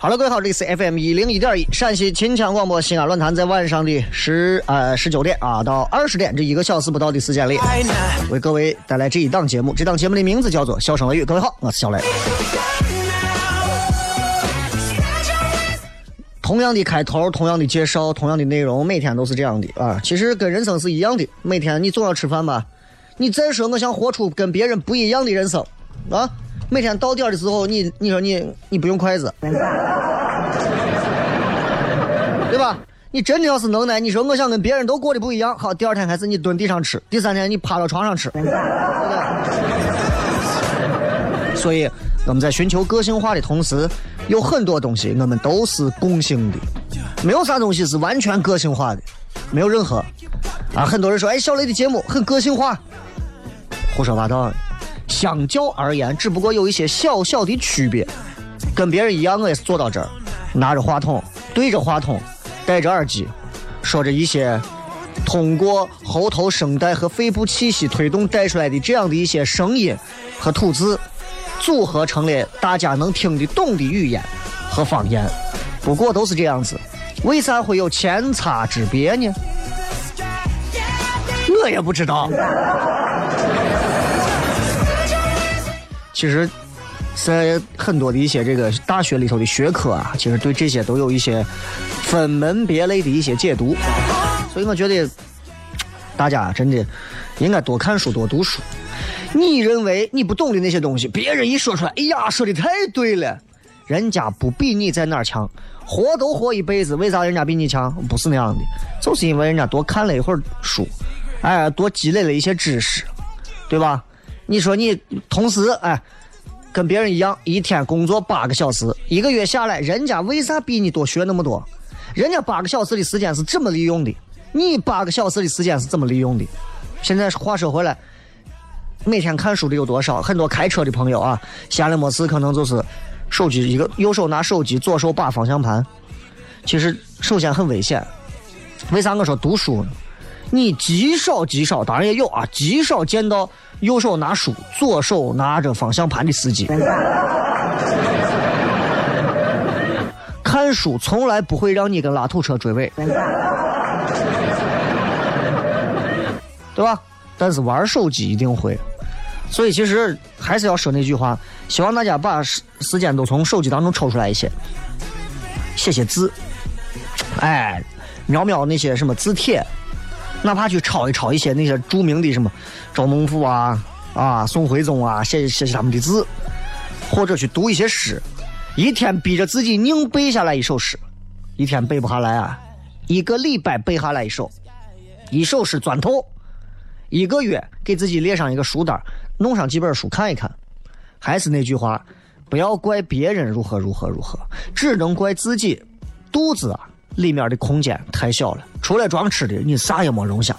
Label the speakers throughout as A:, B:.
A: 好了，各位好，这里是 FM 一零一点一陕西秦腔广播西安论坛，在晚上的十呃十九点啊到二十点这一个小时不到的时间里，为各位带来这一档节目。这档节目的名字叫做《笑声雷雨》。各位好，我是小雷。同样的开头，同样的介绍，同样的内容，每天都是这样的啊。其实跟人生是一样的，每天你总要吃饭吧。你再说我想活出跟别人不一样的人生啊，每天到点的时候，你你说你你不用筷子，对吧？你真的要是能耐，你说我想跟别人都过得不一样，好，第二天开始你蹲地上吃，第三天你趴到床上吃，所以我们在寻求个性化的同时，有很多东西我们都是共性的，没有啥东西是完全个性化的，没有任何。啊，很多人说，哎，小雷的节目很个性化，胡说八道。相较而言，只不过有一些小小的区别。跟别人一样，我也是坐到这儿，拿着话筒，对着话筒，戴着耳机，说着一些通过喉头声带和肺部气息推动带出来的这样的一些声音和吐字，组合成了大家能听得懂的语言和方言。不过都是这样子，为啥会有千差之别呢？我也不知道。其实，在很多的一些这个大学里头的学科啊，其实对这些都有一些分门别类的一些解读。所以我觉得，大家真的应该多看书、多读书。你认为你不懂的那些东西，别人一说出来，哎呀，说的太对了。人家不比你在哪儿强，活都活一辈子，为啥人家比你强？不是那样的，就是因为人家多看了一会儿书，哎，多积累了一些知识，对吧？你说你同时哎，跟别人一样，一天工作八个小时，一个月下来，人家为啥比你多学那么多？人家八个小时的时间是怎么利用的？你八个小时的时间是怎么利用的？现在话说回来，每天看书的有多少？很多开车的朋友啊，闲了没事可能就是手机一个右手拿手机，左手把方向盘。其实首先很危险。为啥我说读书呢？你极少极少，当然也有啊，极少见到右手拿书，左手拿着方向盘的司机。看书从来不会让你跟拉土车追尾，对吧？但是玩手机一定会。所以其实还是要说那句话，希望大家把时时间都从手机当中抽出来一些，写写字，哎，瞄瞄那些什么字帖，哪怕去抄一抄一些那些著名的什么周孟頫啊啊宋徽宗啊，写写写他们的字，或者去读一些诗，一天逼着自己硬背下来一首诗，一天背不下来啊，一个礼拜背下来一首，一首诗钻透，一个月给自己列上一个书单，弄上几本书看一看，还是那句话，不要怪别人如何如何如何，只能怪自己肚子啊里面的空间太小了，除了装吃的，你啥也没容下。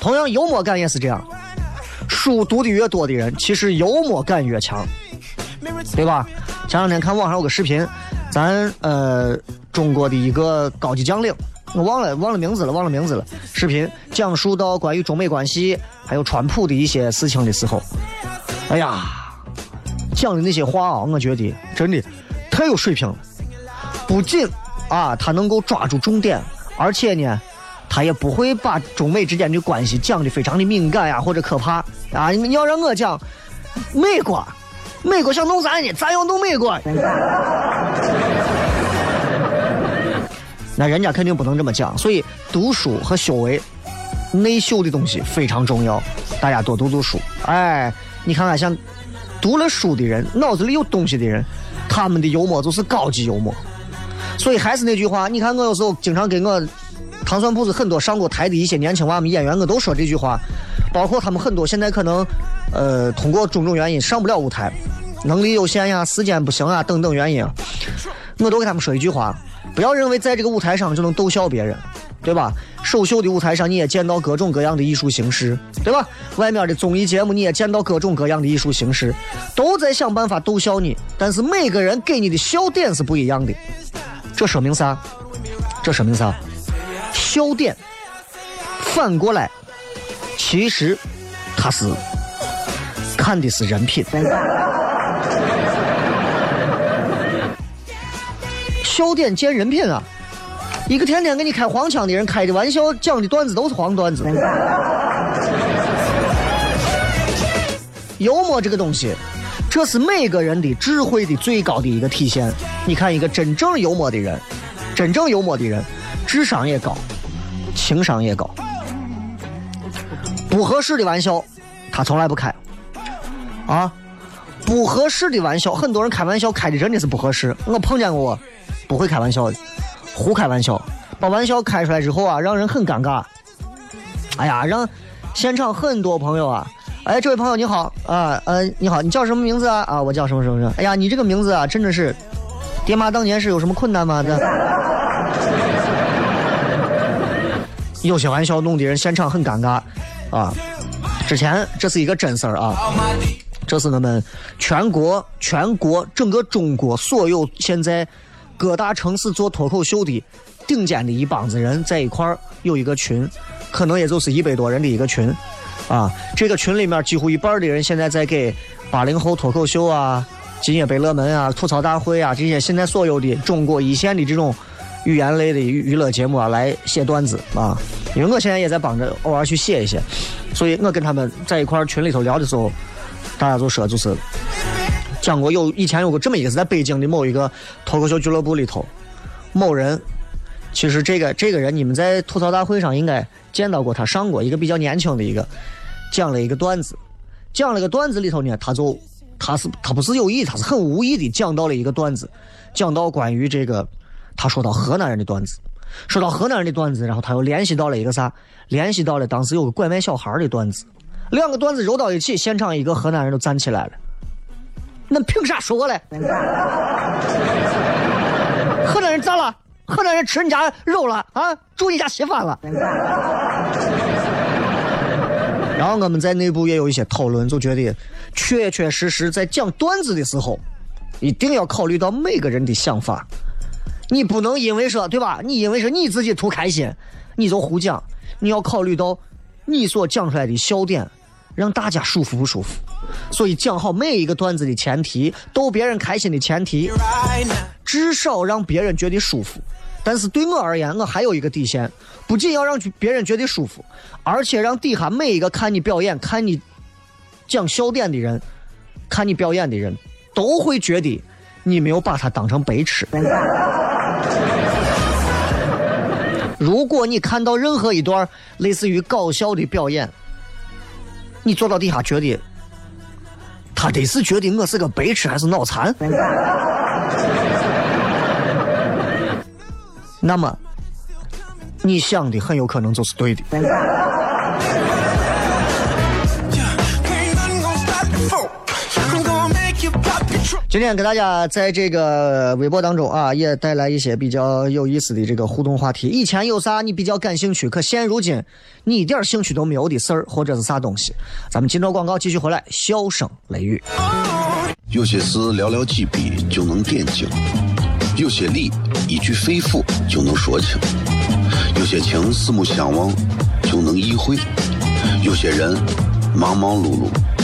A: 同样，幽默感也是这样，书读的越多的人，其实幽默感越强。对吧？前两天看网上有个视频，咱呃中国的一个高级将领，我忘了忘了名字了，忘了名字了。视频讲述到关于中美关系还有川普的一些事情的时候，哎呀，讲的那些话啊，我觉得真的太有水平了。不仅啊，他能够抓住重点，而且呢，他也不会把中美之间的关系讲的非常的敏感呀或者可怕啊。你你要让我讲美国。美国想弄咱呢，咱要弄美国。那人家肯定不能这么讲，所以读书和修为、内修的东西非常重要，大家多读读书。哎，你看看像读了书的人，脑子里有东西的人，他们的幽默就是高级幽默。所以还是那句话，你看我有时候经常跟我糖蒜铺子很多上过台的一些年轻娃们演员，我都说这句话，包括他们很多现在可能呃通过种种原因上不了舞台，能力有限呀、时间不行啊等等原因，我都给他们说一句话：不要认为在这个舞台上就能逗笑别人，对吧？首秀的舞台上你也见到各种各样的艺术形式，对吧？外面的综艺节目你也见到各种各样的艺术形式，都在想办法逗笑你，但是每个人给你的笑点是不一样的。这说明啥？这说明啥？笑点反过来，其实他是看的是人品。笑点见人品啊！一个天天给你开黄腔的人，开的玩笑讲的段子都是黄段子。幽默这个东西，这是每个人的智慧的最高的一个体现。你看，一个真正幽默的人，真正幽默的人，智商也高，情商也高。不合适的玩笑，他从来不开。啊，不合适的玩笑，很多人开玩笑开的真的是不合适。我碰见过，不会开玩笑的，胡开玩笑，把玩笑开出来之后啊，让人很尴尬。哎呀，让现场很多朋友啊，哎，这位朋友你好啊，呃，你好，你叫什么名字啊？啊，我叫什么什么什么。哎呀，你这个名字啊，真的是，爹妈当年是有什么困难吗？这。有些玩笑弄得人现场很尴尬，啊！之前这是一个真事儿啊，这是我们全国全国整个中国所有现在各大城市做脱口秀的顶尖的一帮子人在一块儿有一个群，可能也就是一百多人的一个群，啊，这个群里面几乎一半的人现在在给八零后脱口秀啊、今夜百乐门啊、吐槽大会啊这些现在所有的中国一线的这种。语言类的娱乐节目啊，来写段子啊，因为我现在也在帮着偶尔去写一些，所以我跟他们在一块儿群里头聊的时候，大家就说就是讲过有以前有过这么一个在北京的某一个脱口秀俱乐部里头，某人，其实这个这个人你们在吐槽大会上应该见到过，他上过一个比较年轻的一个讲了一个段子，讲了个段子里头呢，他就他是他不是有意，他是很无意的讲到了一个段子，讲到关于这个。他说到河南人的段子，说到河南人的段子，然后他又联系到了一个啥？联系到了当时有个拐卖小孩的段子，两个段子揉到一起，现场一个河南人都站起来了。那凭啥说我嘞？河南人咋了？河南人吃你家肉了啊？住你家稀饭了？然后我们在内部也有一些讨论，就觉得确确实实在讲段子的时候，一定要考虑到每个人的想法。你不能因为说对吧？你因为说你自己图开心，你就胡讲。你要考虑到你所讲出来的笑点，让大家舒服不舒服。所以讲好每一个段子的前提，逗别人开心的前提，至少让别人觉得舒服。但是对我而言，我还有一个底线，不仅要让别人觉得舒服，而且让底下每一个看你表演、看你讲笑点的人、看你表演的人，都会觉得你没有把他当成白痴。如果你看到任何一段类似于搞笑的表演，你坐到底下觉得他得是觉得我是个白痴还是脑残，那么你想的很有可能就是对的。今天给大家在这个微博当中啊，也带来一些比较有意思的这个互动话题。以前有啥你比较感兴趣，可现如今你一点兴趣都没有的事儿，或者是啥东西？咱们今朝广告继续回来，笑声雷雨。
B: 有些事寥寥几笔就能点睛，有些理一句肺腑就能说清，有些情四目相望就能意会，有些人忙忙碌碌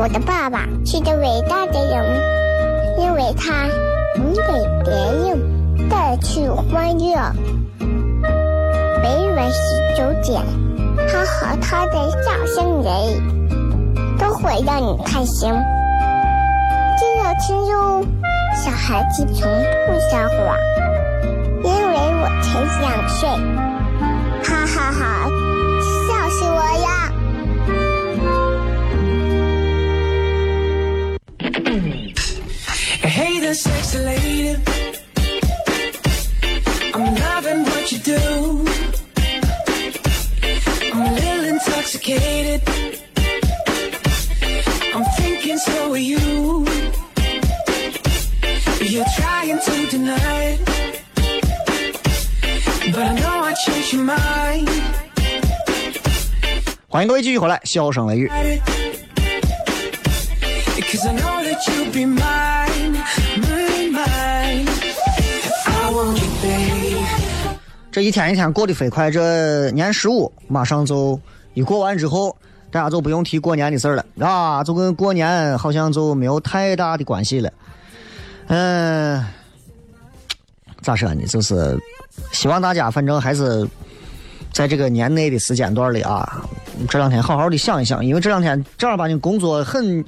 C: 我的爸爸是个伟大的人，因为他能给别人带去欢乐。每晚十九点，他和他的笑声人，都会让你开心。记得听哟，小孩子从不撒谎，因为我才两岁。哈哈哈笑死我了！
D: sexy lady. I'm loving what you do. I'm a little intoxicated. I'm thinking so are you. You're trying to deny it. But I know I changed your mind.
A: 欢迎各位继续回来，笑声雷雨。
D: Cause I know that you'll be mine, mine,
A: 这一天一天过得飞快，这年十五马上就一过完之后，大家就不用提过年的事儿了啊，就跟过年好像就没有太大的关系了。嗯，咋说呢？就是希望大家反正还是在这个年内的时间段里啊，这两天好好的想一想，因为这两天正儿八经工作很。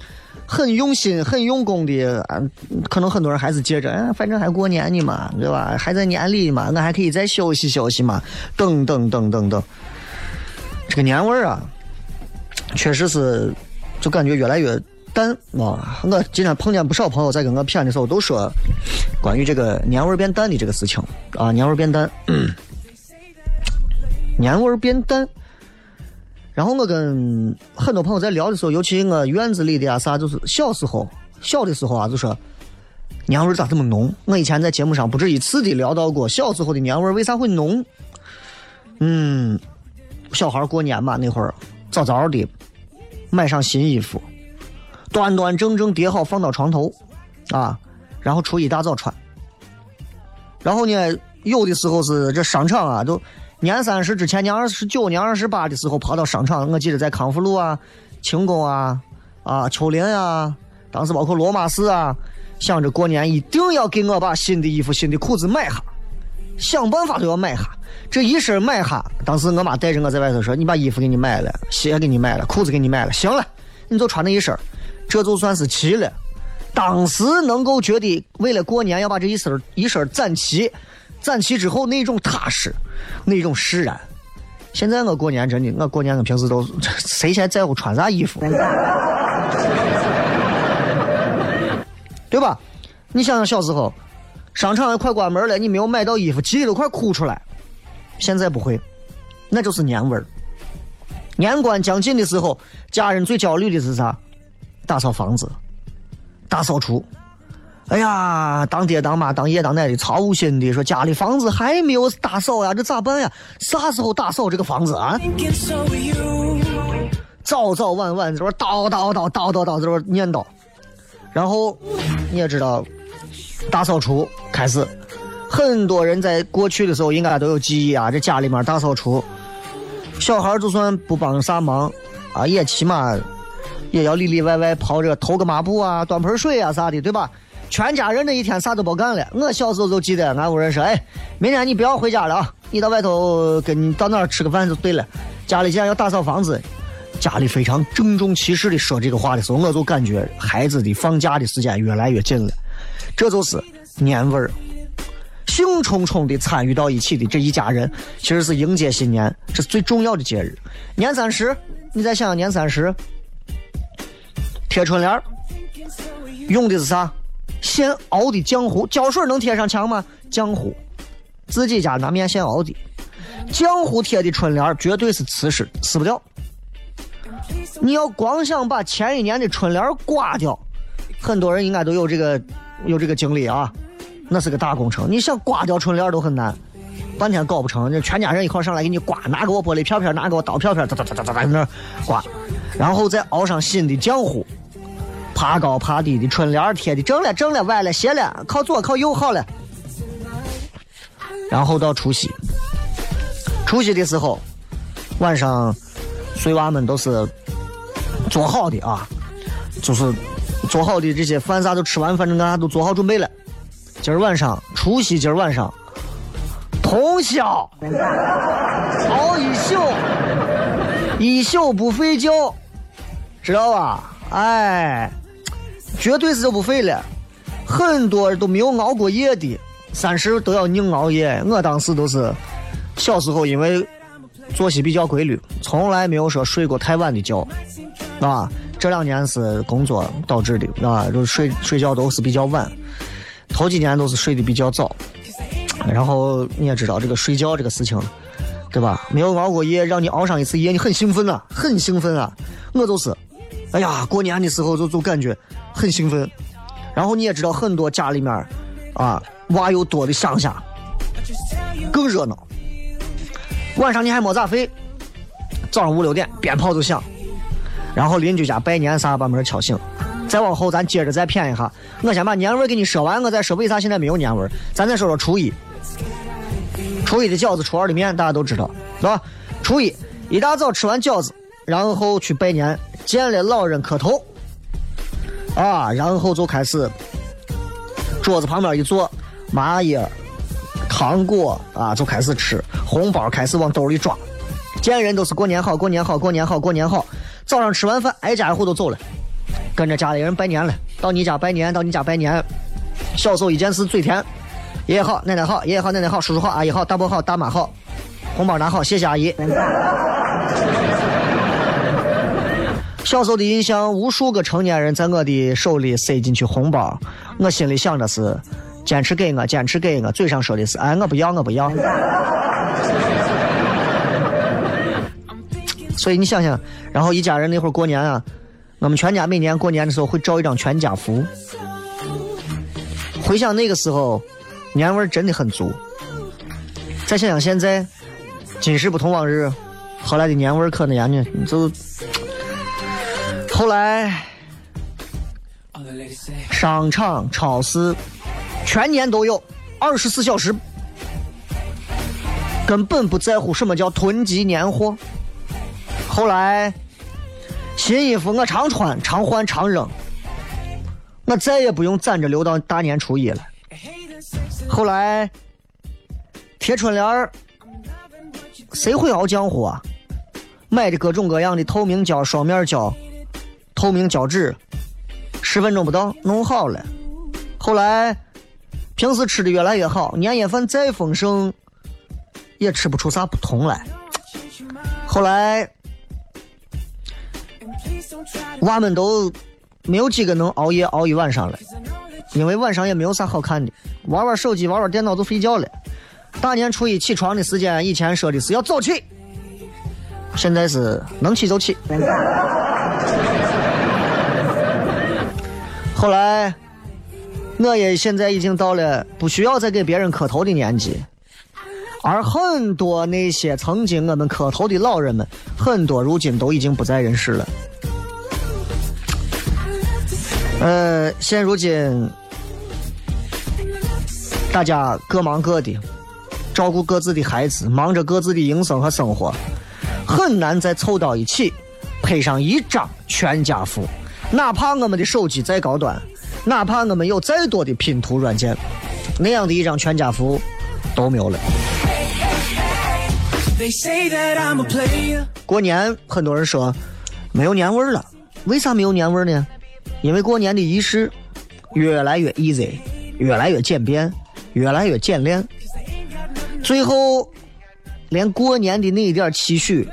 A: 很用心、很用功的，啊可能很多人还是接着，哎，反正还过年呢嘛，对吧？还在年里嘛，我还可以再休息休息嘛，等等等等等。这个年味儿啊，确实是就感觉越来越淡啊。我今天碰见不少朋友在跟我谝的时候，都说关于这个年味儿变淡的这个事情啊，年味儿变淡，年味儿变淡。然后我跟很多朋友在聊的时候，尤其我院子里的啊啥，就是小时候小的时候啊，就说年味咋这么浓？我以前在节目上不止一次的聊到过，小时候的年味为啥会浓？嗯，小孩过年嘛，那会儿早早的买上新衣服，端端正正叠好放到床头，啊，然后初一大早穿。然后呢，有的时候是这商场啊，都年三十之前，年二十九、年二十八的时候跑到商场，我记得在康复路啊、轻工啊、啊秋林啊，当时包括罗马市啊，想着过年一定要给我把新的衣服、新的裤子买下，想办法都要买下。这一身买下，当时我妈带着我在外头说：“你把衣服给你买了，鞋给你买了，裤子给你买了，行了，你就穿那一身，这就算是齐了。”当时能够觉得为了过年要把这一身一身攒齐，攒齐之后那种踏实，那种释然。现在我过年真的，我过年我平时都 谁还在乎穿啥衣服，对吧？你想想小时候，商场快关门了，你没有买到衣服，急得都快哭出来。现在不会，那就是年味儿。年关将近的时候，家人最焦虑的是啥？打扫房子。大扫除，哎呀，当爹当妈当爷当奶的操心的说家里房子还没有打扫呀，这咋办呀？啥时候打扫这个房子啊？早早晚晚这边叨叨叨叨叨叨这边念叨，然后你也知道，大扫除开始，很多人在过去的时候应该都有记忆啊，这家里面大扫除，小孩就算不帮啥忙啊，也起码。也要里里外外跑着投个抹布啊，端盆水啊啥的，对吧？全家人这一天啥都别干了。我小时候就记得，俺屋人说：“哎，明天你不要回家了啊，你到外头跟到哪儿吃个饭就对了。家里既然要打扫房子，家里非常郑重其事的说这个话的时候，我就感觉孩子的放假的时间越来越近了。这就是年味儿，兴冲冲的参与到一起的这一家人，其实是迎接新年，这是最重要的节日。年三十，你再想想年三十，贴春联儿用的是啥？现熬的浆糊，胶水能贴上墙吗？浆糊，自己家拿面现熬的，浆糊贴的春联绝对是瓷实，撕不掉。你要光想把前一年的春联刮掉，很多人应该都有这个有这个经历啊，那是个大工程。你想刮掉春联都很难，半天搞不成，那全家人一块上来给你刮，拿给我玻璃片片，拿给我刀片片，哒哒哒哒哒哒那刮，然后再熬上新的浆糊，爬高爬低的春联贴的正了正了，歪了斜了，靠左靠右好了。然后到除夕，除夕的时候，晚上碎娃们都是做好的啊，就是做好的这些饭啥都吃完，反正俺啥都做好准备了。今儿晚上除夕，今儿晚上通宵熬一宿，一宿不睡觉，知道吧？哎，绝对是不废了。很多都没有熬过夜的，三十都要硬熬夜。我当时都是小时候，因为作息比较规律，从来没有说睡过太晚的觉，啊，这两年是工作导致的，啊，就睡睡觉都是比较晚，头几年都是睡得比较早，然后你也知道这个睡觉这个事情，对吧？没有熬过夜，让你熬上一次夜，你很兴奋啊，很兴奋啊，我就是，哎呀，过年的时候就就感觉很兴奋，然后你也知道很多家里面，啊，娃又多的乡下，更热闹。晚上你还没咋睡，早上五六点鞭炮就响，然后邻居家拜年啥把门敲醒，再往后咱接着再谝一下。我先把年味给你说完，我再说为啥现在没有年味。咱再说说初一，初一的饺子，初二的面，大家都知道，是吧？初一一大早吃完饺子，然后去拜年，见了老人磕头，啊，然后就开始桌子旁边一坐，麻叶、糖果啊，就开始吃，红包开始往兜里装，见人都是过年好，过年好，过年好，过年好。早上吃完饭，挨家挨户都走了，跟着家里人拜年了。到你家拜年，到你家拜年。小时候一件事最甜，爷爷好，奶奶好，爷爷好，奶奶好，叔叔好，阿姨好，大伯好，大妈好，红包拿好，谢谢阿姨。小时候的印象，无数个成年人在我的手里塞进去红包，我心里想的是，坚持给我，坚持给我，嘴上说的是，哎，我不要，我不要。所以你想想，然后一家人那会儿过年啊，我们全家每年过年的时候会照一张全家福。回想那个时候，年味儿真的很足。再想想现在，今时不同往日，后来的年味儿可那样呢，就后来商场、超市全年都有，二十四小时，根本不在乎什么叫囤积年货。后来，新衣服我常穿、常换、常扔，我再也不用攒着留到大年初一了。后来，贴春联儿，谁会熬浆糊啊？买的各种各样的透明胶、双面胶、透明胶纸，十分钟不到弄好了。后来，平时吃的越来越好，年夜饭再丰盛，也吃不出啥不同来。后来。娃们都没有几个能熬夜熬一晚上了，因为晚上也没有啥好看的，玩玩手机，玩玩电脑就睡觉了。大年初一起床的时间，以前说的是要早起，现在是能起就起。后来，我也现在已经到了不需要再给别人磕头的年纪，而很多那些曾经我们磕头的老人们，很多如今都已经不在人世了。呃，现如今大家各忙各的，照顾各自的孩子，忙着各自的营生和生活，很难再凑到一起，配上一张全家福。哪怕我们的手机再高端，哪怕我们有再多的拼图软件，那样的一张全家福都没有了。过年，很多人说没有年味儿了。为啥没有年味儿呢？因为过年的仪式越来越 easy，越来越简便，越来越简练，最后连过年的那一点儿期许、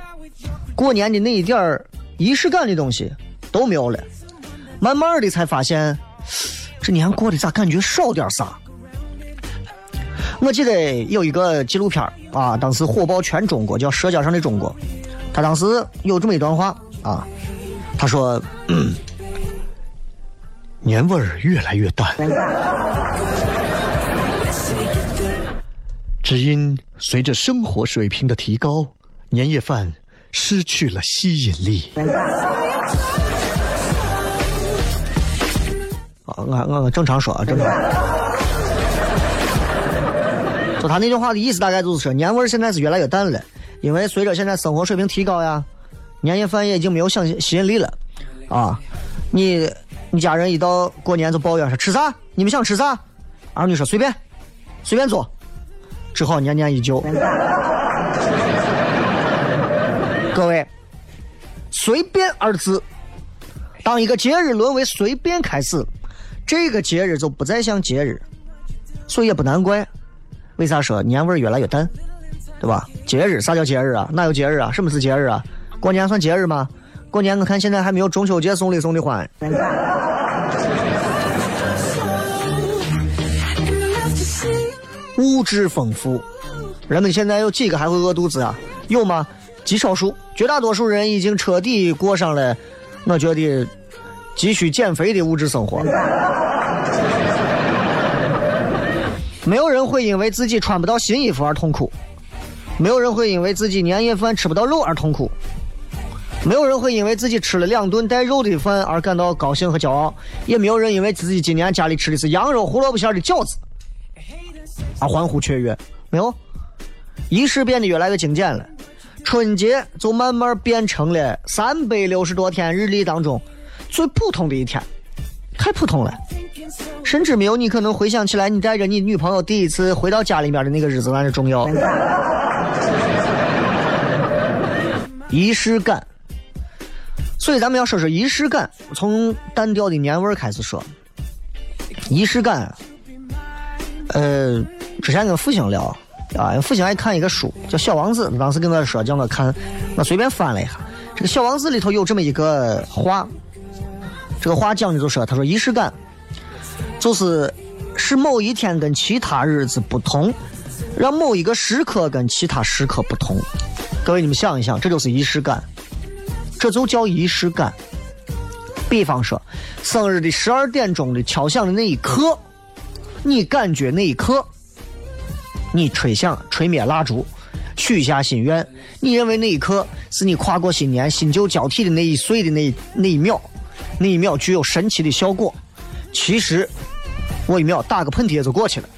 A: 过年的那一点儿仪式感的东西都没有了。慢慢的才发现，这年过得咋感觉少点啥？我记得有一个纪录片啊，当时火爆全中国，叫《舌尖上的中国》。他当时有这么一段话啊，他说：“嗯年味儿越来越淡，只因随着生活水平的提高，年夜饭失去了吸引力。”我我我正常说啊，正常。就他那句话的意思，大概就是说，年味儿现在是越来越淡了，因为随着现在生活水平提高呀，年夜饭也已经没有吸吸引力了，啊，你你家人一到过年就抱怨说吃啥？你们想吃啥？儿女说随便，随便做，只好年年依旧。各位，随便二字，当一个节日沦为随便开始，这个节日就不再像节日，所以也不难怪。为啥说年味儿越来越淡，对吧？节日啥叫节日啊？哪有节日啊？什么是节日啊？过年算节日吗？过年我看现在还没有中秋节送礼送的欢。物质丰富，人们现在有几个还会饿肚子啊？有吗？极少数，绝大多数人已经彻底过上了，我觉得急需减肥的物质生活。没有人会因为自己穿不到新衣服而痛苦，没有人会因为自己年夜饭吃不到肉而痛苦，没有人会因为自己吃了两顿带肉的饭而感到高兴和骄傲，也没有人因为自己今年家里吃的是羊肉胡萝卜馅的饺子而欢呼雀跃。没有，仪式变得越来越精简了，春节就慢慢变成了三百六十多天日历当中最普通的一天，太普通了。甚至没有你可能回想起来，你带着你女朋友第一次回到家里面的那个日子来的重要。仪式感，所以咱们要说说仪式感，从单调的年味儿开始说。仪式感，呃，之前跟复兴聊啊，复兴爱看一个书叫《小王子》，当时跟我说叫我看，我随便翻了一下，这个《小王子》里头有这么一个话，这个话讲的就说，他说仪式感。就是使某一天跟其他日子不同，让某一个时刻跟其他时刻不同。各位，你们想一想，这就是仪式感，这就叫仪式感。比方说，生日的十二点钟的敲响的那一刻，你感觉那一刻，你吹响、吹灭蜡烛，许下心愿，你认为那一刻是你跨过新年、新旧交替的那一岁的那那一秒，那一秒具有神奇的效果。其实，我一秒打个喷嚏就过去了。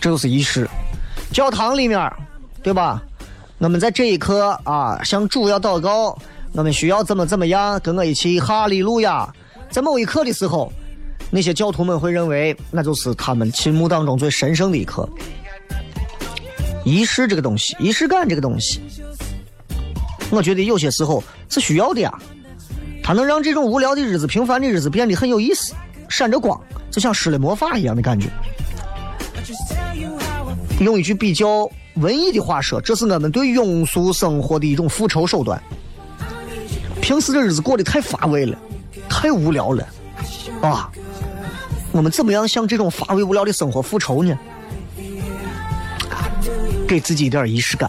A: 这就是仪式。教堂里面，对吧？我们在这一刻啊，向主要祷告，我们需要怎么怎么样，跟我一起哈利路亚。在某一刻的时候，那些教徒们会认为，那就是他们心目当中最神圣的一刻。仪式这个东西，仪式感这个东西，我觉得有些时候是需要的呀。它能让这种无聊的日子、平凡的日子变得很有意思，闪着光，就像施了魔法一样的感觉。用一句比较文艺的话说，这是我们对庸俗生活的一种复仇手段。平时的日子过得太乏味了，太无聊了，啊！我们怎么样向这种乏味无聊的生活复仇呢？给自己一点仪式感。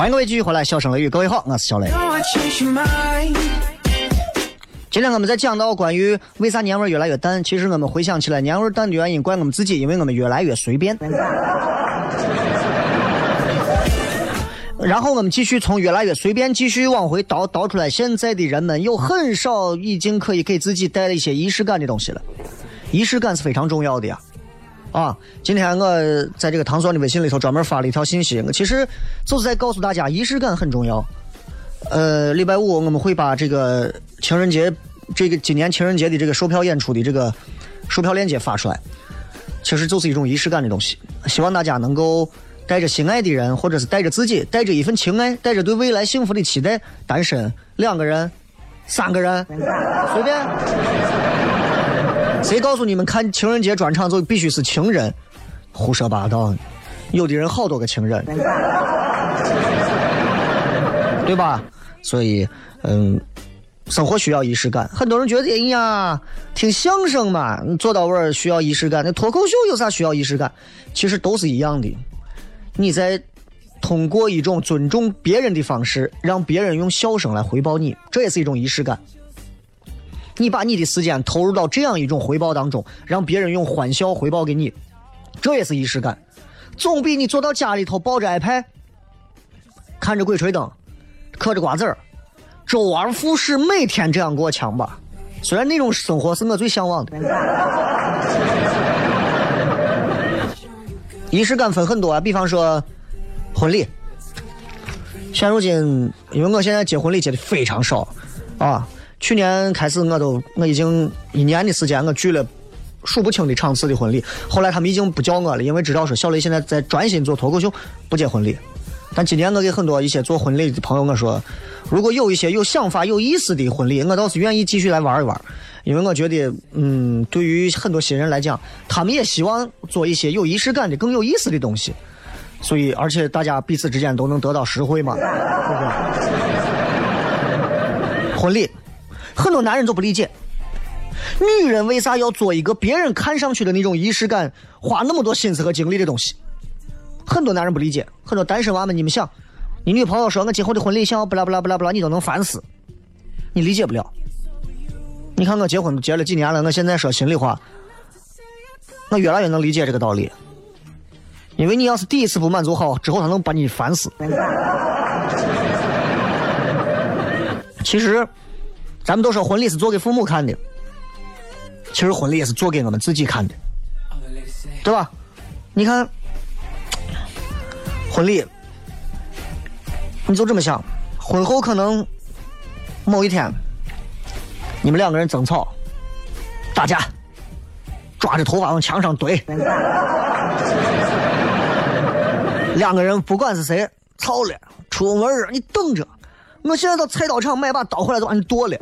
A: 欢迎各位继续回来，笑声雷雨，各位好，我是小雷。今天我们在讲到关于为啥年味越来越淡，其实我们回想起来，年味淡的原因怪我们自己，因为我们越来越随便。然后我们继续从越来越随便继续往回倒，倒出来，现在的人们有很少已经可以给自己带了一些仪式感的东西了。仪式感是非常重要的呀。啊今天我在这个唐酸的微信里头专门发了一条信息，我其实就是在告诉大家，仪式感很重要。呃，礼拜五我们会把这个情人节，这个今年情人节的这个售票演出的这个售票链接发出来，其实就是一种仪式感的东西。希望大家能够带着心爱的人，或者是带着自己，带着一份情爱，带着对未来幸福的期待，单身两个人、三个人，随便。谁告诉你们看情人节专场就必须是情人？胡说八道！有的人好多个情人。对吧？所以，嗯，生活需要仪式感。很多人觉得，哎呀，听相声嘛，做到位儿需要仪式感。那脱口秀有啥需要仪式感？其实都是一样的。你在通过一种尊重别人的方式，让别人用笑声来回报你，这也是一种仪式感。你把你的时间投入到这样一种回报当中，让别人用欢笑回报给你，这也是仪式感。总比你坐到家里头抱着 iPad，看着鬼吹灯。嗑着瓜子儿，周而复始，每天这样过强吧？虽然那种生活是我最向往的。仪式感分很多啊，比方说婚礼。现如今，因为我现在结婚礼结的非常少啊，去年开始我都我已经一年的时间，我聚了数不清的场次的婚礼。后来他们已经不叫我了，因为知道说小雷现在在专心做脱口秀，不接婚礼。但今年我给很多一些做婚礼的朋友我说，如果有一些有想法、有意思的婚礼，我倒是愿意继续来玩一玩，因为我觉得，嗯，对于很多新人来讲，他们也希望做一些有仪式感的、更有意思的东西。所以，而且大家彼此之间都能得到实惠嘛，对不对？婚礼，很多男人都不理解，女人为啥要做一个别人看上去的那种仪式感，花那么多心思和精力的东西？很多男人不理解，很多单身娃们，你们想，你女朋友说我今后的婚礼想要不啦不啦不啦不啦，你都能烦死，你理解不了。你看我结婚结了几年了，我现在说心里话，我越来越能理解这个道理。因为你要是第一次不满足好，之后他能把你烦死。其实，咱们都说婚礼是做给父母看的，其实婚礼也是做给我们自己看的，对吧？你看。婚礼，你就这么想，婚后可能某一天，你们两个人争吵、打架，抓着头发往墙上怼，两个人不管是谁吵了，出门你等着，我现在到菜刀厂买把刀回来就把你剁了。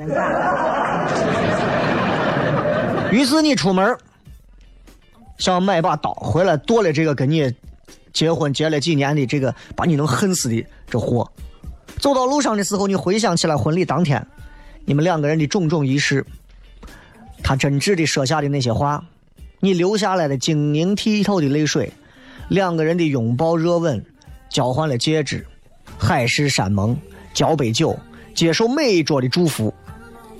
A: 于是你出门想买把刀回来剁了这个跟你。结婚结了几年的这个把你能恨死的这货，走到路上的时候，你回想起来婚礼当天，你们两个人的种种仪式，他真挚的说下的那些话，你流下来的晶莹剔透的泪水，两个人的拥抱热吻，交换了戒指，海誓山盟，交杯酒，接受每一桌的祝福，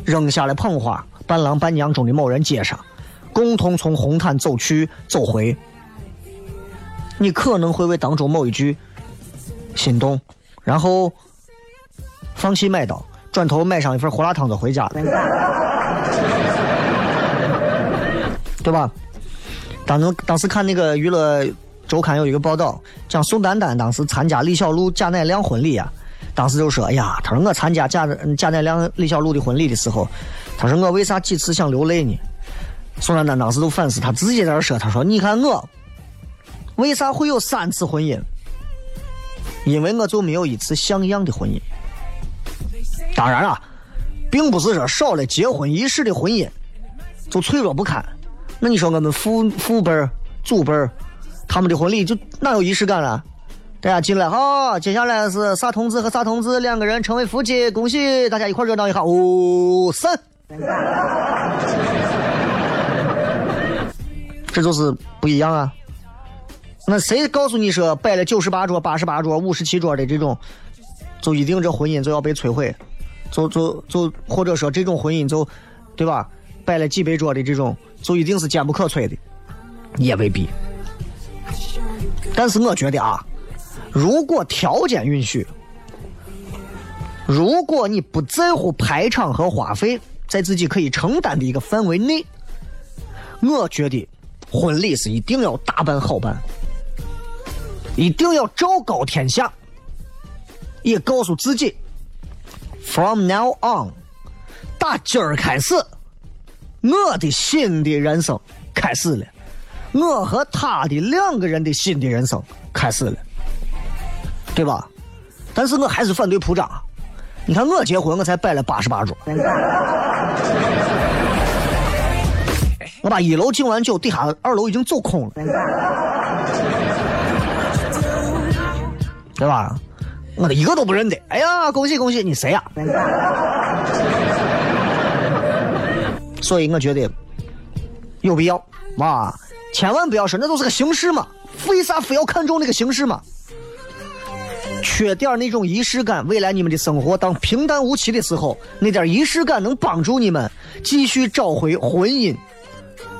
A: 扔下了捧花，伴郎伴娘中的某人接上，共同从红毯走去走回。你可能会为当中某一句心动，然后放弃买刀，转头买上一份胡辣汤就回家了，对吧？当时当时看那个娱乐周刊有一个报道，讲宋丹丹当时参加李小璐、贾乃亮婚礼啊，当时就说：“哎呀，他说我参加贾贾乃亮、李小璐的婚礼的时候，他说我为啥几次想流泪呢？”宋丹丹当时都反思，他自己在那说：“他说你看我为啥会有三次婚姻？因为我就没有一次像样的婚姻。当然了，并不是说少了结婚仪式的婚姻就脆弱不堪。那你说我们父父辈儿、祖辈儿，他们的婚礼就哪有仪式感了？大家进来哈，接下来是啥同志和啥同志两个人成为夫妻，恭喜大家一块热闹一下。哦，三，这就是不一样啊。那谁告诉你说摆了九十八桌、八十八桌、五十七桌的这种，就一定这婚姻就要被摧毁？就就就或者说这种婚姻就，对吧？摆了几百桌的这种，就一定是坚不可摧的，也未必。但是我觉得啊，如果条件允许，如果你不在乎排场和花费，在自己可以承担的一个范围内，我觉得婚礼是一定要大办好办，一定要昭告天下，也告诉自己，from now on，打今儿开始，我的新的人生开始了。我和他的两个人的新的人生开始了，对吧？但是我还是反对铺张。你看我结婚，我才摆了八十八桌，我把一楼敬完酒，底下二楼已经走空了，对吧？我的一个都不认得。哎呀，恭喜恭喜，你谁呀？所以我觉得有必要，哇！千万不要说那都是个形式嘛，为啥非要看重那个形式嘛？缺点那种仪式感，未来你们的生活当平淡无奇的时候，那点仪式感能帮助你们继续找回婚姻，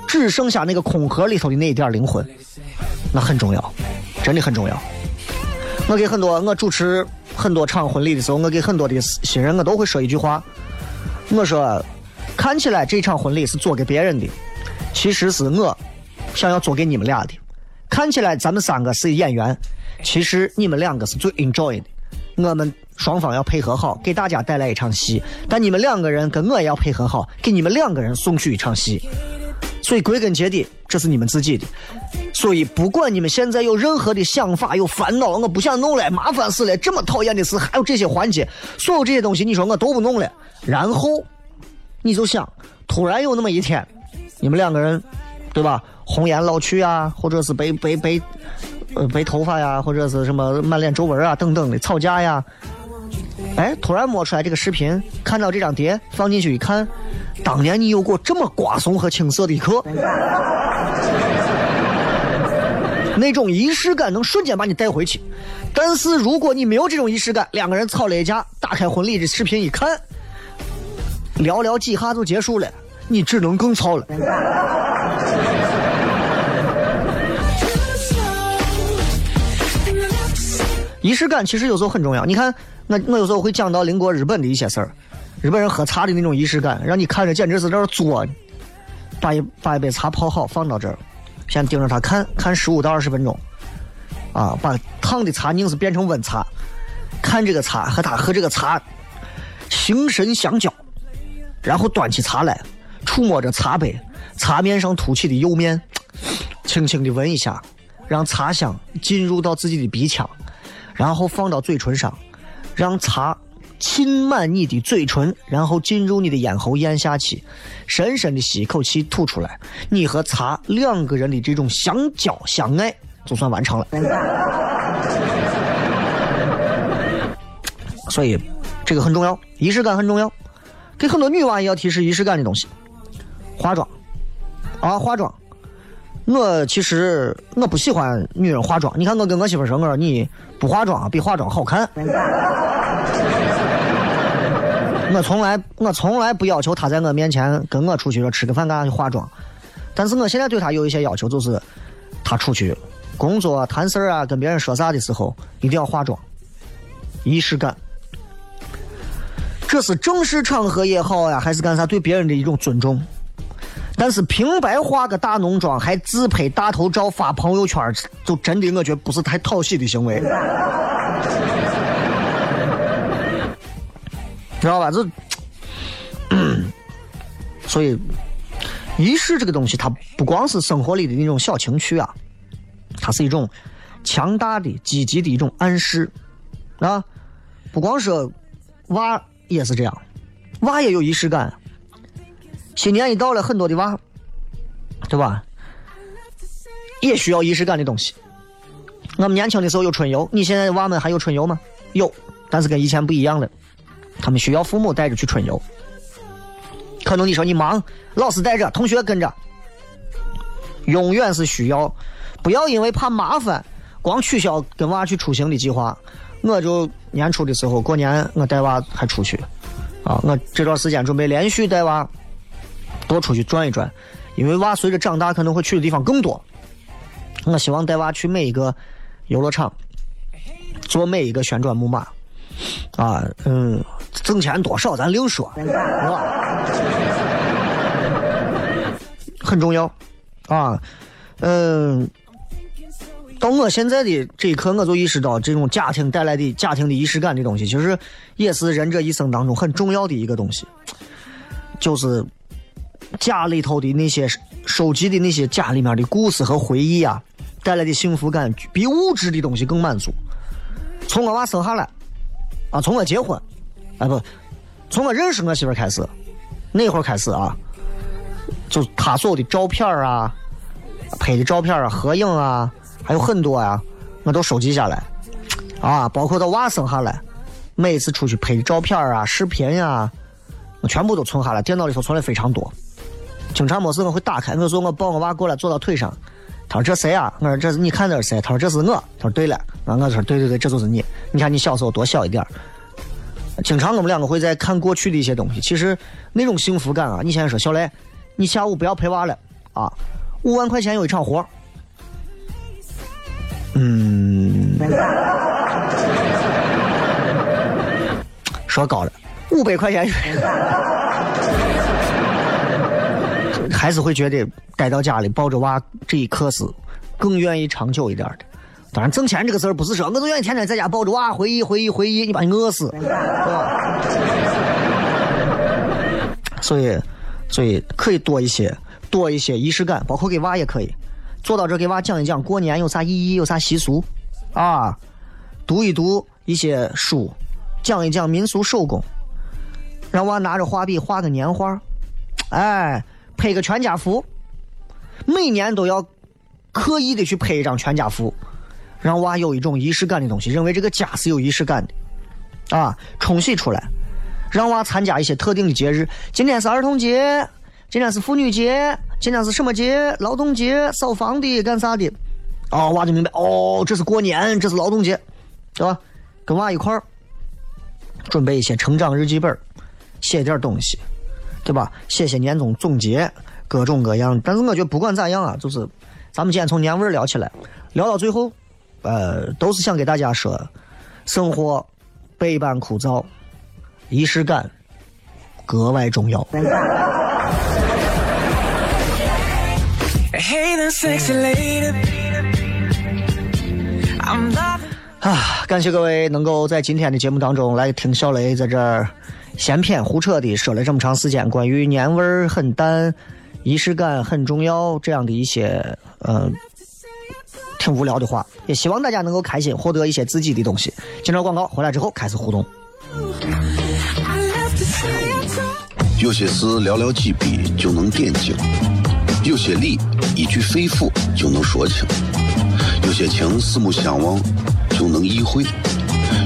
A: 只剩下那个空壳里头的那一点灵魂，那很重要，真的很重要。我给很多我主持很多场婚礼的时候，我给很多的新人我都会说一句话，我说，看起来这场婚礼是做给别人的，其实是我。想要做给你们俩的，看起来咱们三个是演员，其实你们两个是最 enjoy 的。我们双方要配合好，给大家带来一场戏。但你们两个人跟我也要配合好，给你们两个人送去一场戏。所以归根结底，这是你们自己的。所以不管你们现在有任何的想法、有烦恼，我不想弄了，麻烦死了，这么讨厌的事，还有这些环节，所有这些东西，你说我都不弄了。然后你就想，突然有那么一天，你们两个人，对吧？红颜老去啊，或者是被被被，呃，白头发呀，或者是什么满脸皱纹啊，等等的吵架呀。哎，突然摸出来这个视频，看到这张碟，放进去一看，当年你有过这么瓜怂和青涩的一刻，那种仪式感能瞬间把你带回去。但是如果你没有这种仪式感，两个人吵了一架，打开婚礼的视频一看，聊聊几下就结束了，你只能更吵了。仪式感其实有时候很重要。你看，我我有时候会讲到邻国日本的一些事儿，日本人喝茶的那种仪式感，让你看着简直是在那作。把一把一杯茶泡好，放到这儿，先盯着它看看十五到二十分钟，啊，把烫的茶硬是变成温茶，看这个茶和他和这个茶形神相交，然后端起茶来，触摸着茶杯，茶面上凸起的釉面，轻轻的闻一下，让茶香进入到自己的鼻腔。然后放到嘴唇上，让茶浸满你的嘴唇，然后进入你的咽喉咽下去，深深的吸一口气吐出来，你和茶两个人的这种相交相爱就算完成了。所以这个很重要，仪式感很重要，给很多女娃也要提示仪式感的东西，化妆啊，化妆。我其实我不喜欢女人化妆。你看我跟我媳妇说，我说你不化妆比化妆好看。我从来我从来不要求她在我面前跟我出去说吃个饭干啥去化妆。但是我现在对她有一些要求，就是她出去工作谈事啊，跟别人说啥的时候一定要化妆，仪式感。这是正式场合也好呀，还是干啥对别人的一种尊重。但是平白化个大浓妆，还自拍大头照发朋友圈，就真的我觉得不是太讨喜的行为，知道吧？这，所以仪式这个东西，它不光是生活里的那种小情趣啊，它是一种强大的、积极的一种暗示啊。不光是娃也是这样，娃也有仪式感。新年一到了，很多的娃，对吧？也需要仪式感的东西。我们年轻的时候有春游，你现在娃们还有春游吗？有，但是跟以前不一样了。他们需要父母带着去春游。可能你说你忙，老师带着，同学跟着，永远是需要。不要因为怕麻烦，光取消跟娃去出行的计划。我就年初的时候过年，我带娃还出去，啊，我这段时间准备连续带娃多出去转一转，因为娃随着长大可能会去的地方更多。我希望带娃去每一个游乐场，坐每一个旋转木马，啊，嗯，挣钱多少咱另说，是吧？很重要，啊，嗯。到我现在的这一刻，我就意识到，这种家庭带来的家庭的仪式感的东西，其实也是人这一生当中很重要的一个东西。就是家里头的那些收集的那些家里面的故事和回忆啊，带来的幸福感，比物质的东西更满足。从我娃生下来，啊，从我结婚，啊不，从我认识我媳妇开始，那会儿开始啊，就他所有的照片啊，拍的照片啊，合影啊。还有很多呀，我都收集下来，啊，包括到娃生下来，每次出去拍的照片啊、视频呀，我全部都存下来，电脑里头存的非常多。经常没事我会打开，我说我抱我娃过来坐到腿上，他说这谁啊？我说这是你看这是谁？他说这是我。他说对了，啊我说对对对，这就是你。你看你小时候多小一点经常我们两个会在看过去的一些东西，其实那种幸福感啊！你现在说小雷，你下午不要陪娃了啊，五万块钱有一场活。嗯，说高了，五百块钱，还是会觉得待到家里抱着娃这一刻是更愿意长久一点的。当然，挣钱这个事儿不是说我就愿意天天在家抱着娃回忆回忆回忆，你把你饿死，是吧？所以，所以可以多一些，多一些仪式感，包括给娃也可以。坐到这给娃讲一讲过年有啥意义，有啥习俗，啊，读一读一些书，讲一讲民俗手工，让娃拿着画笔画个年画，哎，拍个全家福，每年都要刻意的去拍一张全家福，让娃有一种仪式感的东西，认为这个家是有仪式感的，啊，冲洗出来，让娃参加一些特定的节日，今天是儿童节。今天是妇女节，今天是什么节？劳动节，扫房的，干啥的？哦，娃就明白，哦，这是过年，这是劳动节，对吧？跟娃一块儿准备一些成长日记本，写点东西，对吧？写写年终总结，各种各样。但是我觉得不管咋样啊，就是咱们今天从年味聊起来，聊到最后，呃，都是想给大家说，生活百般枯燥，仪式感格外重要。啊！感谢各位能够在今天的节目当中来听小雷在这儿闲篇胡扯的说了这么长时间关于年味儿很淡、仪式感很重要这样的一些呃挺无聊的话，也希望大家能够开心，获得一些自己的东西。接着广告回来之后开始互动。
B: 有些事寥寥几笔就能点睛。有些理一句肺腑就能说清，有些情四目相望就能意会，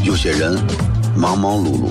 B: 有些人忙忙碌碌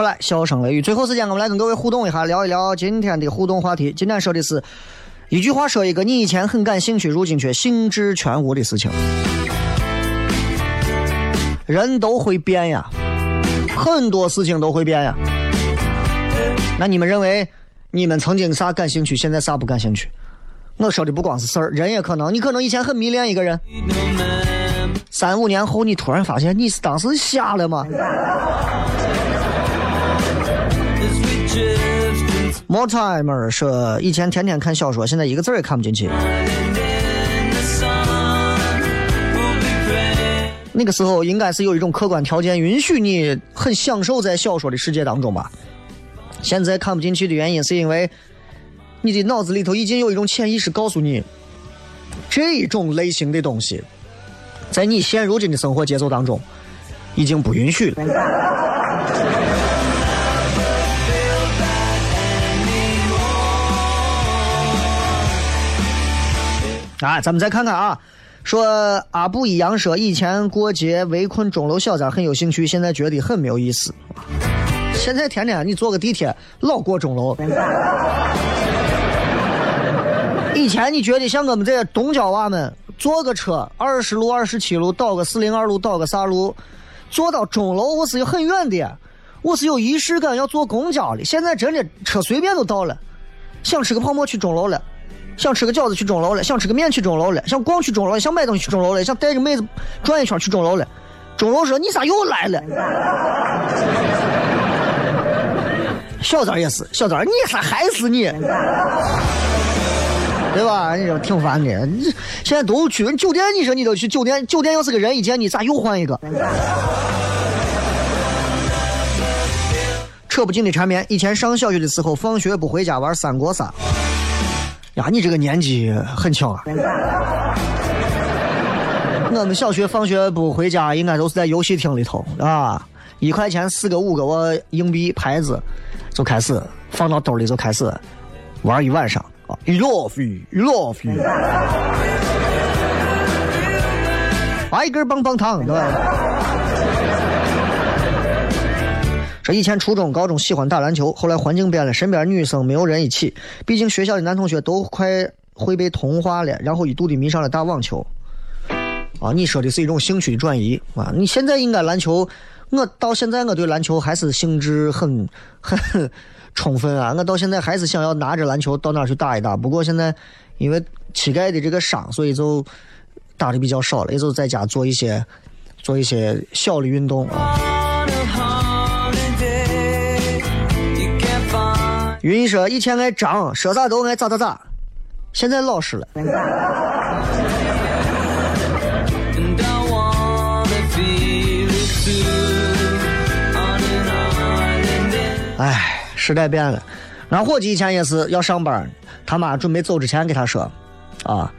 A: 回来，笑声雷雨。最后时间，我们来跟各位互动一下，聊一聊今天的互动话题。今天说的是一句话说一个你以前很感兴趣，如今却兴致全无的事情。人都会变呀，很多事情都会变呀。那你们认为你们曾经啥感兴趣，现在啥不感兴趣？我说的不光是事儿，人也可能，你可能以前很迷恋一个人，三五年后你突然发现你是当时瞎了吗？More Timer 说以前天天看小说，现在一个字也看不进去。那个时候应该是有一种客观条件允许你很享受在小说的世界当中吧。现在看不进去的原因是因为你的脑子里头已经有一种潜意识告诉你，这种类型的东西，在你现如今的生活节奏当中已经不允许了。啊，咱们再看看啊，说阿布一阳说，以前过节围困钟楼小站很有兴趣，现在觉得很没有意思。现在天天你坐个地铁老过钟楼。以前你觉得像我们这些东郊娃们坐个车，二十路、二十七路倒个四零二路，倒个啥路，坐到钟楼我是有很远的，我是有仪式感要坐公交的。现在真的车随便都到了，想吃个泡馍去钟楼了。想吃个饺子去钟楼了，想吃个面去钟楼了，想逛去钟楼了，想买东西去钟楼了，想带着妹子转一圈去钟楼了。钟楼说：“你咋又来了？”小三儿也是，小三儿你咋还是你？对吧？你说挺烦的。你现在都去酒店，你说你都去酒店，酒店要是个人一见你咋又换一个？扯不尽的缠绵。以前上小学的时候，放学不回家玩三国杀。呀，你这个年纪很轻啊！我们小学放学不回家，应该都是在游戏厅里头啊，一块钱四个五个我硬币牌子，就开始放到兜里就开始玩一晚上啊，娱乐费，娱乐费，发一根棒棒糖，对吧？以前初中、高中喜欢打篮球，后来环境变了，身边女生没有人一起，毕竟学校的男同学都快会被同化了，然后一度的迷上了打网球。啊，你说的是一种兴趣的转移啊！你现在应该篮球，我到现在我对篮球还是兴致很很充分啊！我到现在还是想要拿着篮球到哪儿去打一打。不过现在因为膝盖的这个伤，所以就打的比较少了，也就在家做一些做一些小的运动啊。云说以前爱张，说啥都爱咋咋咋，现在老实了。哎，时代变了。俺伙计以前也是要上班，他妈准备走之前给他说，啊，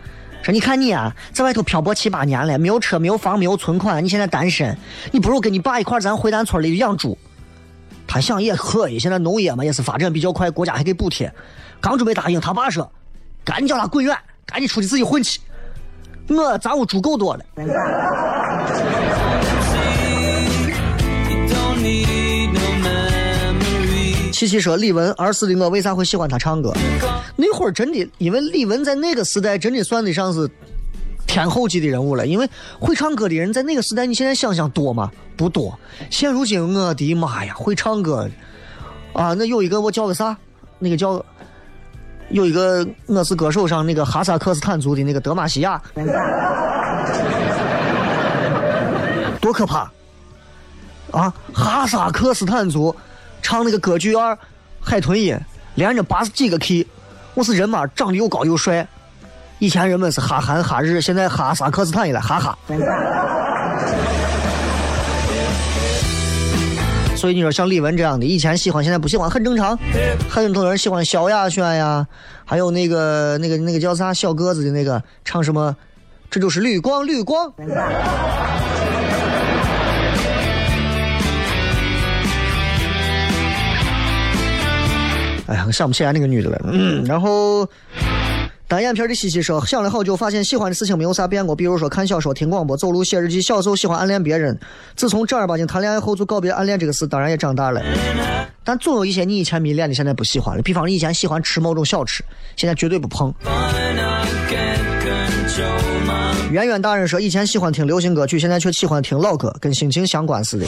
A: 说你看你啊，在外头漂泊七八年了，没有车，没有房，没有存款，你现在单身，你不如跟你爸一块儿咱回咱村里养猪。他想也可以，现在农业嘛也是发展比较快，国家还给补贴。刚准备答应，他爸说，赶紧叫他滚远，赶紧出去自己混去。我咱屋猪够多了。七七说李玟儿时的我为啥会喜欢他唱歌？那会儿真的，因为李玟在那个时代真的算得上是天后级的人物了。因为会唱歌的人在那个时代，你现在想想多吗？不多。现如今，我的妈呀，会唱歌啊！那有一个我叫个啥？那个叫有一个我是歌手上那个哈萨克斯坦族的那个德玛西亚，多可怕啊！哈萨克斯坦族唱那个歌剧二海豚音，连着八十几个 K，。我是人嘛，长得又高又帅。以前人们是哈韩哈日，现在哈萨克斯坦也来，哈哈。所以你说像李玟这样的，以前喜欢，现在不喜欢，很正常。很多人喜欢萧亚轩呀，还有那个那个那个叫啥小个子的那个，唱什么？这就是绿光，绿光。哎呀，想不起来那个女的了。嗯，然后。单眼皮的西西说：“想了好久，发现喜欢的事情没有啥变过。比如说看小说、听广播、走路、写日记。小时候喜欢暗恋别人，自从正儿八经谈恋爱后，就告别暗恋这个事。当然也长大了，但总有一些你以前迷恋的，现在不喜欢了。比方以前喜欢吃某种小吃，现在绝对不碰。”圆圆大人说：“以前喜欢听流行歌曲，现在却喜欢听老歌，跟心情相关似的。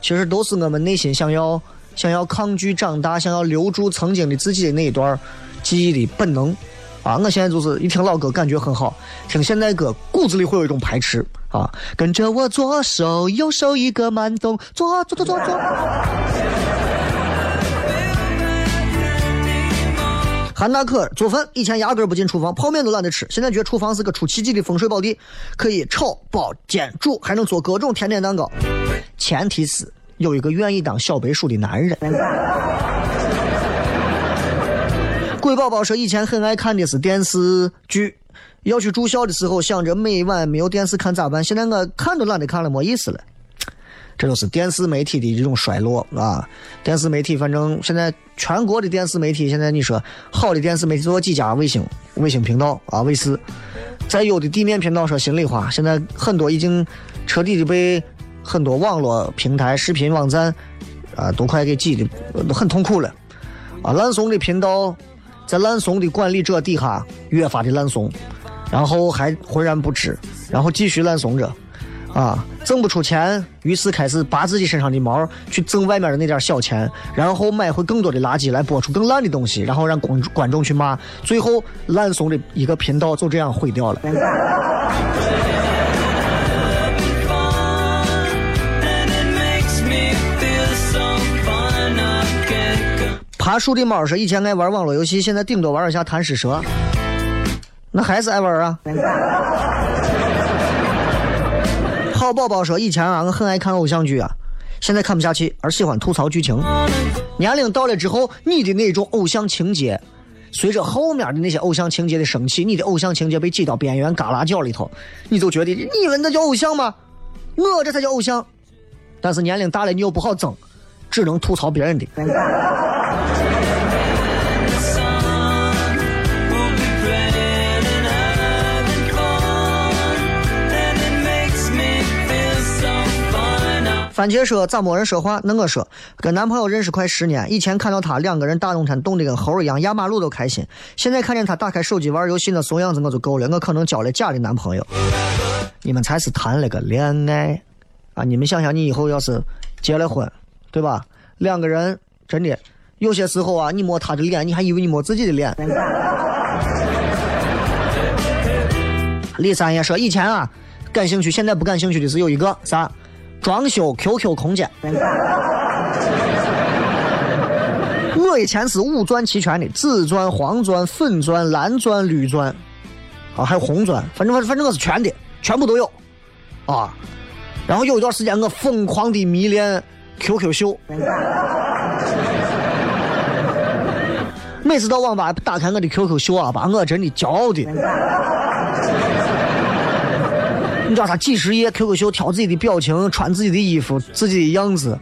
A: 其实都是我们内心想要、想要抗拒长大，想要留住曾经的自己的那一段记忆的本能。”啊，我现在就是一听老歌感觉很好，听现代歌骨子里会有一种排斥啊。跟着我左手右手一个慢动作，左左左左。韩大可做饭以前压根不进厨房，泡面都懒得吃，现在觉得厨房是个出奇迹的风水宝地，可以炒、包、煎、煮，还能做各种甜点蛋糕。前提是有一个愿意当小白鼠的男人。鬼宝宝说：“以前很爱看的是电视剧，要去住校的时候，想着每晚没有电视看咋办？现在我看都懒得看了，没意思了。这就是电视媒体的这种衰落啊！电视媒体，反正现在全国的电视媒体，现在你说好的电视媒体有几家？卫星、卫星频道啊，卫视。再有的地面频道，说心里话，现在很多已经彻底的被很多网络平台、视频网站啊，都快给挤的很痛苦了啊！烂怂的频道。”在烂怂的管理者底下越发的烂怂，然后还浑然不知，然后继续烂怂着，啊，挣不出钱，于是开始拔自己身上的毛去挣外面的那点小钱，然后买回更多的垃圾来播出更烂的东西，然后让观观众去骂，最后烂怂的一个频道就这样毁掉了。爬树的猫说：“以前爱玩网络游戏，现在顶多玩一下贪吃蛇。那还是爱玩啊。”好宝宝说：“以前啊，我很爱看偶像剧啊，现在看不下去，而喜欢吐槽剧情。年龄到了之后，你的那种偶像情节，随着后面的那些偶像情节的升起，你的偶像情节被挤到边缘旮旯角里头，你就觉得你们那叫偶像吗？我这才叫偶像。但是年龄大了，你又不好争，只能吐槽别人的。”番茄说咋没人说话？那我说，跟男朋友认识快十年，以前看到他两个人打农产冻得跟猴一样，压马路都开心。现在看见他打开手机玩游戏那怂样子，我就够了。我可能交了假的男朋友。你们才是谈了个恋爱啊！你们想想，你以后要是结了婚，对吧？两个人真的有些时候啊，你摸他的脸，你还以为你摸自己的脸。李三爷说，以前啊感兴趣，现在不感兴趣的是有一个啥？装修 QQ 空间，我以前是五钻齐全的，紫钻、黄钻、粉钻、蓝钻、绿钻，啊，还有红钻，反正反正我是全的，全部都有，啊，然后有一段时间我疯狂的迷恋 QQ 秀，每次到网吧打开我的 QQ 秀啊，把我真的骄傲的。你知道他几十页 QQ 秀挑自己的表情，穿自己的衣服，自己的样子，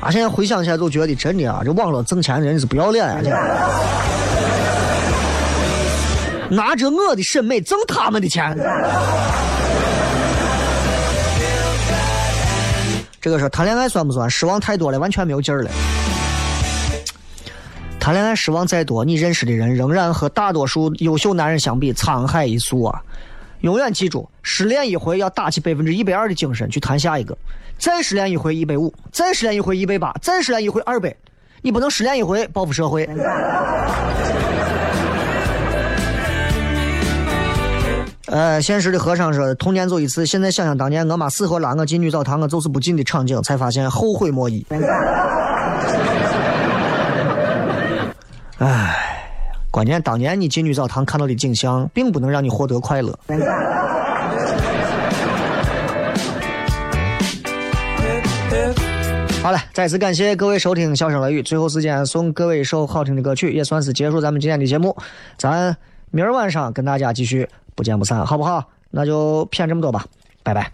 A: 啊！现在回想起来都觉得真的啊，这网络挣钱人是不要脸啊！拿着我的审美挣他们的钱。这个说谈恋爱算不算？失望太多了，完全没有劲儿了。谈恋爱失望再多，你认识的人仍然和大多数优秀男人相比沧海一粟啊！永远记住，失恋一回要打起百分之一百二的精神去谈下一个，再失恋一回一百五，再失恋一回一百八，再失恋一回二百，你不能失恋一回报复社会。呃，现实的和尚说，童年走一次，现在想想当年我妈死活拉我进女澡堂，我就是不进的场景，才发现后悔莫及。唉，关键当年你进女澡堂看到的景象，并不能让你获得快乐。好了，再次感谢各位收听《笑声雷雨》，最后时间送各位一首好听的歌曲，也算是结束咱们今天的节目。咱明儿晚上跟大家继续不见不散，好不好？那就骗这么多吧，拜拜。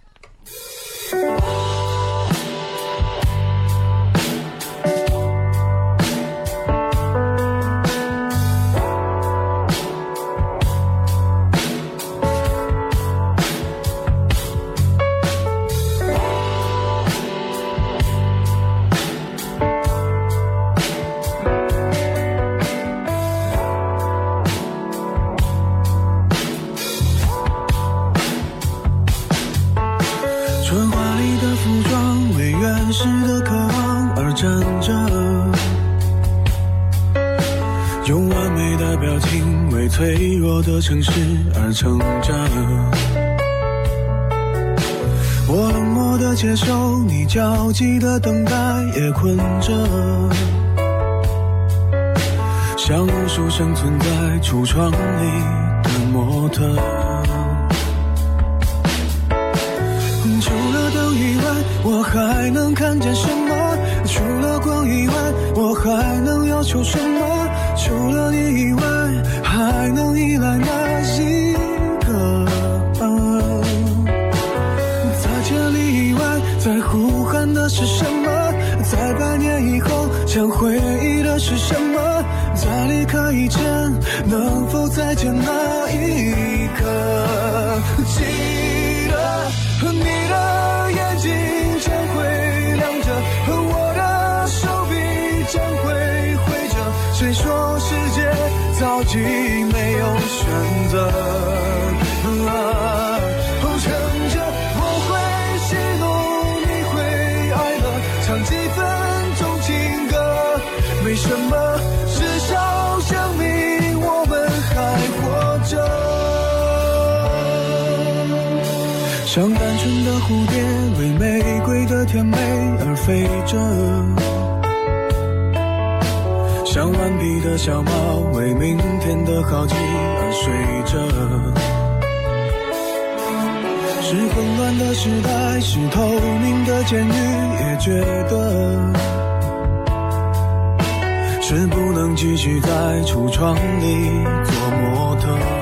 D: 急的等待，也困着，像无数生存在橱窗里的模特。除了灯以外，我还能看见什么？除了光以外，我还能要求什么？什么？在百年以后，想回忆的是什么？在离开以前，能否再见那一刻？记得你的眼睛将会亮着，我的手臂将会挥着。谁说世界早已没有选择？像单纯的蝴蝶，为玫瑰的甜美而飞着；像顽皮的小猫，为明天的好奇而睡着。是混乱的时代，是透明的监狱，也觉得是不能继续在橱窗里做模特。